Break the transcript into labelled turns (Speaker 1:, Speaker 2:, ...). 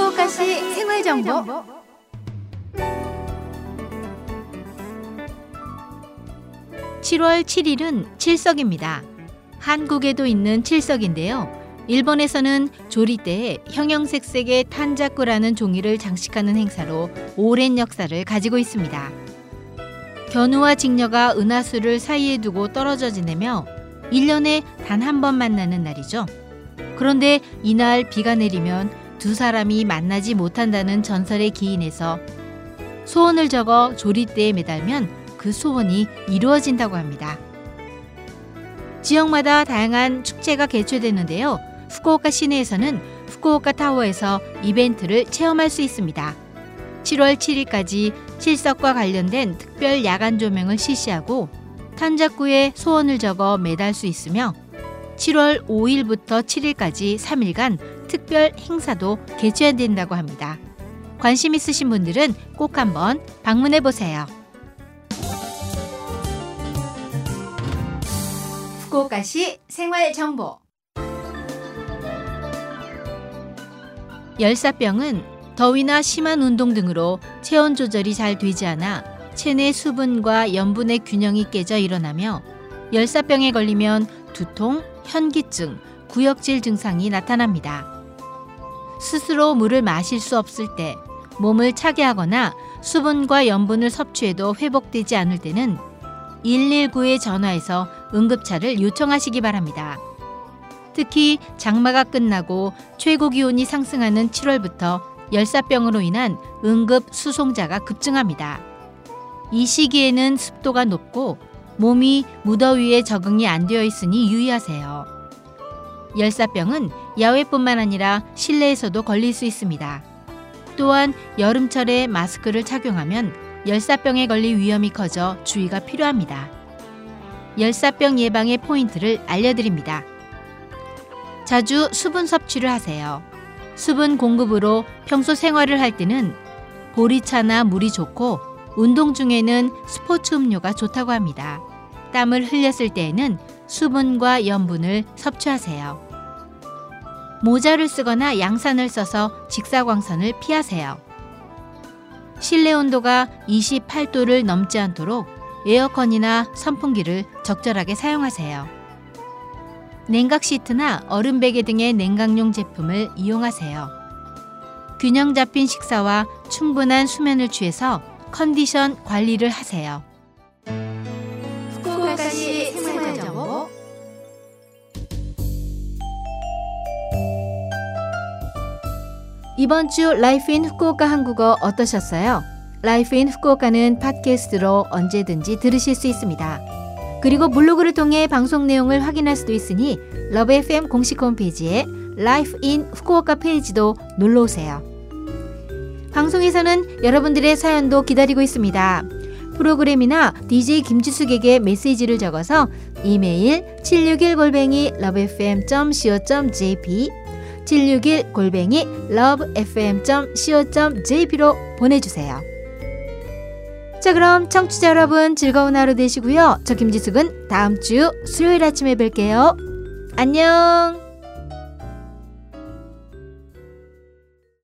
Speaker 1: 후쿠오카시 생활 정보. 7월 7일은 칠석입니다. 한국에도 있는 칠석인데요. 일본에서는 조리대에 형형색색의 탄자쿠라는 종이를 장식하는 행사로 오랜 역사를 가지고 있습니다. 견우와 직녀가 은하수를 사이에 두고 떨어져 지내며 1년에 단 한 번 만나는 날이죠. 그런데 이날 비가 내리면 두 사람이 만나지 못한다는 전설의 기인에서 소원을 적어 조리대에 매달면 그 소원이 이루어진다고 합니다. 지역마다 다양한 축제가 개최되는데요. 후쿠오카 시내에서는 후쿠오카 타워에서 이벤트를 체험할 수 있습니다. 7월 7일까지 칠석과 관련된 특별 야간 조명을 실시하고 탄자쿠에 소원을 적어 매달 수 있으며 7월 5일부터 7일까지 3일간 특별 행사도 개최된다고 합니다. 관심 있으신 분들은 꼭 한번 방문해 보세요. 후쿠오카시 생활 정보 열사병은 더위나 심한 운동 등으로 체온 조절이 잘 되지 않아 체내 수분과 염분의 균형이 깨져 일어나며 열사병에 걸리면 두통, 현기증, 구역질 증상이 나타납니다. 스스로 물을 마실 수 없을 때, 몸을 차게 하거나 수분과 염분을 섭취해도 회복되지 않을 때는 119에 전화해서 응급차를 요청하시기 바랍니다. 특히 장마가 끝나고 최고 기온이 상승하는 7월부터 열사병으로 인한 응급 수송자가 급증합니다. 이 시기에는 습도가 높고 몸이 무더위에 적응이 안 되어 있으니 유의하세요. 열사병은 야외뿐만 아니라 실내에서도 걸릴 수 있습니다. 또한 여름철에 마스크를 착용하면 열사병에 걸릴 위험이 커져 주의가 필요합니다. 열사병 예방의 포인트를 알려드립니다. 자주 수분 섭취를 하세요. 수분 공급으로 평소 생활을 할 때는 보리차나 물이 좋고 운동 중에는 스포츠 음료가 좋다고 합니다. 땀을 흘렸을 때에는 수분과 염분을 섭취하세요. 모자를 쓰거나 양산을 써서 직사광선을 피하세요. 실내 온도가 28도를 넘지 않도록 에어컨이나 선풍기를 적절하게 사용하세요. 냉각 시트나 얼음 베개 등의 냉각용 제품을 이용하세요. 균형 잡힌 식사와 충분한 수면을 취해서 컨디션 관리를 하세요. 이번 주 Life in Fukuoka 한국어 어떠셨어요? Life in Fukuoka는 팟캐스트로 언제든지 들으실 수 있습니다. 그리고 블로그를 통해 방송 내용을 확인할 수도 있으니 Love FM 공식 홈페이지에 Life in Fukuoka 페이지도 놀러 오세요. 방송에서는 여러분들의 사연도 기다리고 있습니다. 프로그램이나 DJ 김지숙에게 메시지를 적어서 이메일 761골뱅이 lovefm.co.jp 761 골뱅이 lovefm.co.jp로 보내주세요. 자 그럼 청취자 여러분 즐거운 하루 되시고요. 저 김지숙은 다음 주 수요일 아침에 뵐게요. 안녕.